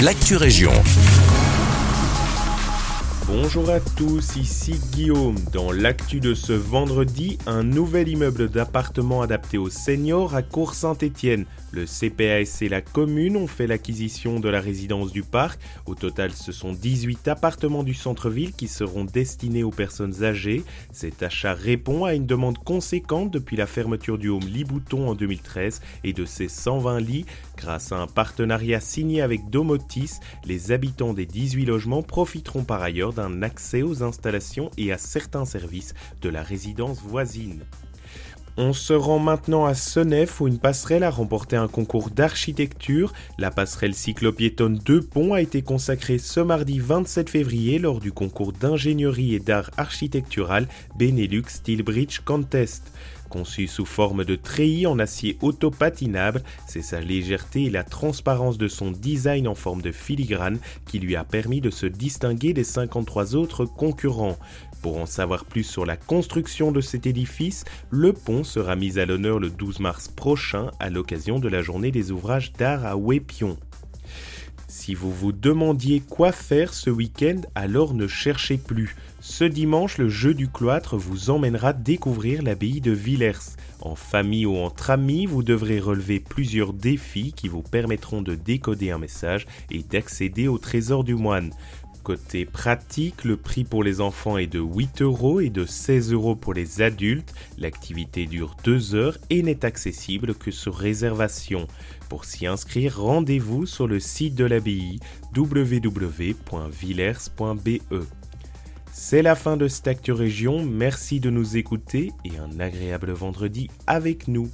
l'actu région. Bonjour à tous, ici Guillaume. Dans l'actu de ce vendredi, un nouvel immeuble d'appartements adapté aux seniors à Cours-Saint-Étienne. Le CPAS et la commune ont fait l'acquisition de la résidence du parc. Au total, ce sont 18 appartements du centre-ville qui seront destinés aux personnes âgées. Cet achat répond à une demande conséquente depuis la fermeture du home Libouton en 2013 et de ses 120 lits. Grâce à un partenariat signé avec Domotis, les habitants des 18 logements profiteront par ailleurs d'un accès aux installations et à certains services de la résidence voisine. On se rend maintenant à Senef où une passerelle a remporté un concours d'architecture. La passerelle cyclopiétonne de Pont a été consacrée ce mardi 27 février lors du concours d'ingénierie et d'art architectural Benelux Steel Bridge Contest. Conçu sous forme de treillis en acier autopatinable, c'est sa légèreté et la transparence de son design en forme de filigrane qui lui a permis de se distinguer des 53 autres concurrents. Pour en savoir plus sur la construction de cet édifice, le pont sera mis à l'honneur le 12 mars prochain à l'occasion de la journée des ouvrages d'art à Wépion. Si vous vous demandiez quoi faire ce week-end, alors ne cherchez plus. Ce dimanche, le jeu du cloître vous emmènera découvrir l'abbaye de Villers. En famille ou entre amis, vous devrez relever plusieurs défis qui vous permettront de décoder un message et d'accéder au trésor du moine. Côté pratique, le prix pour les enfants est de 8 euros et de 16 euros pour les adultes. L'activité dure 2 heures et n'est accessible que sur réservation. Pour s'y inscrire, rendez-vous sur le site de l'abbaye www.villers.be. C'est la fin de cette Actu Région, merci de nous écouter et un agréable vendredi avec nous.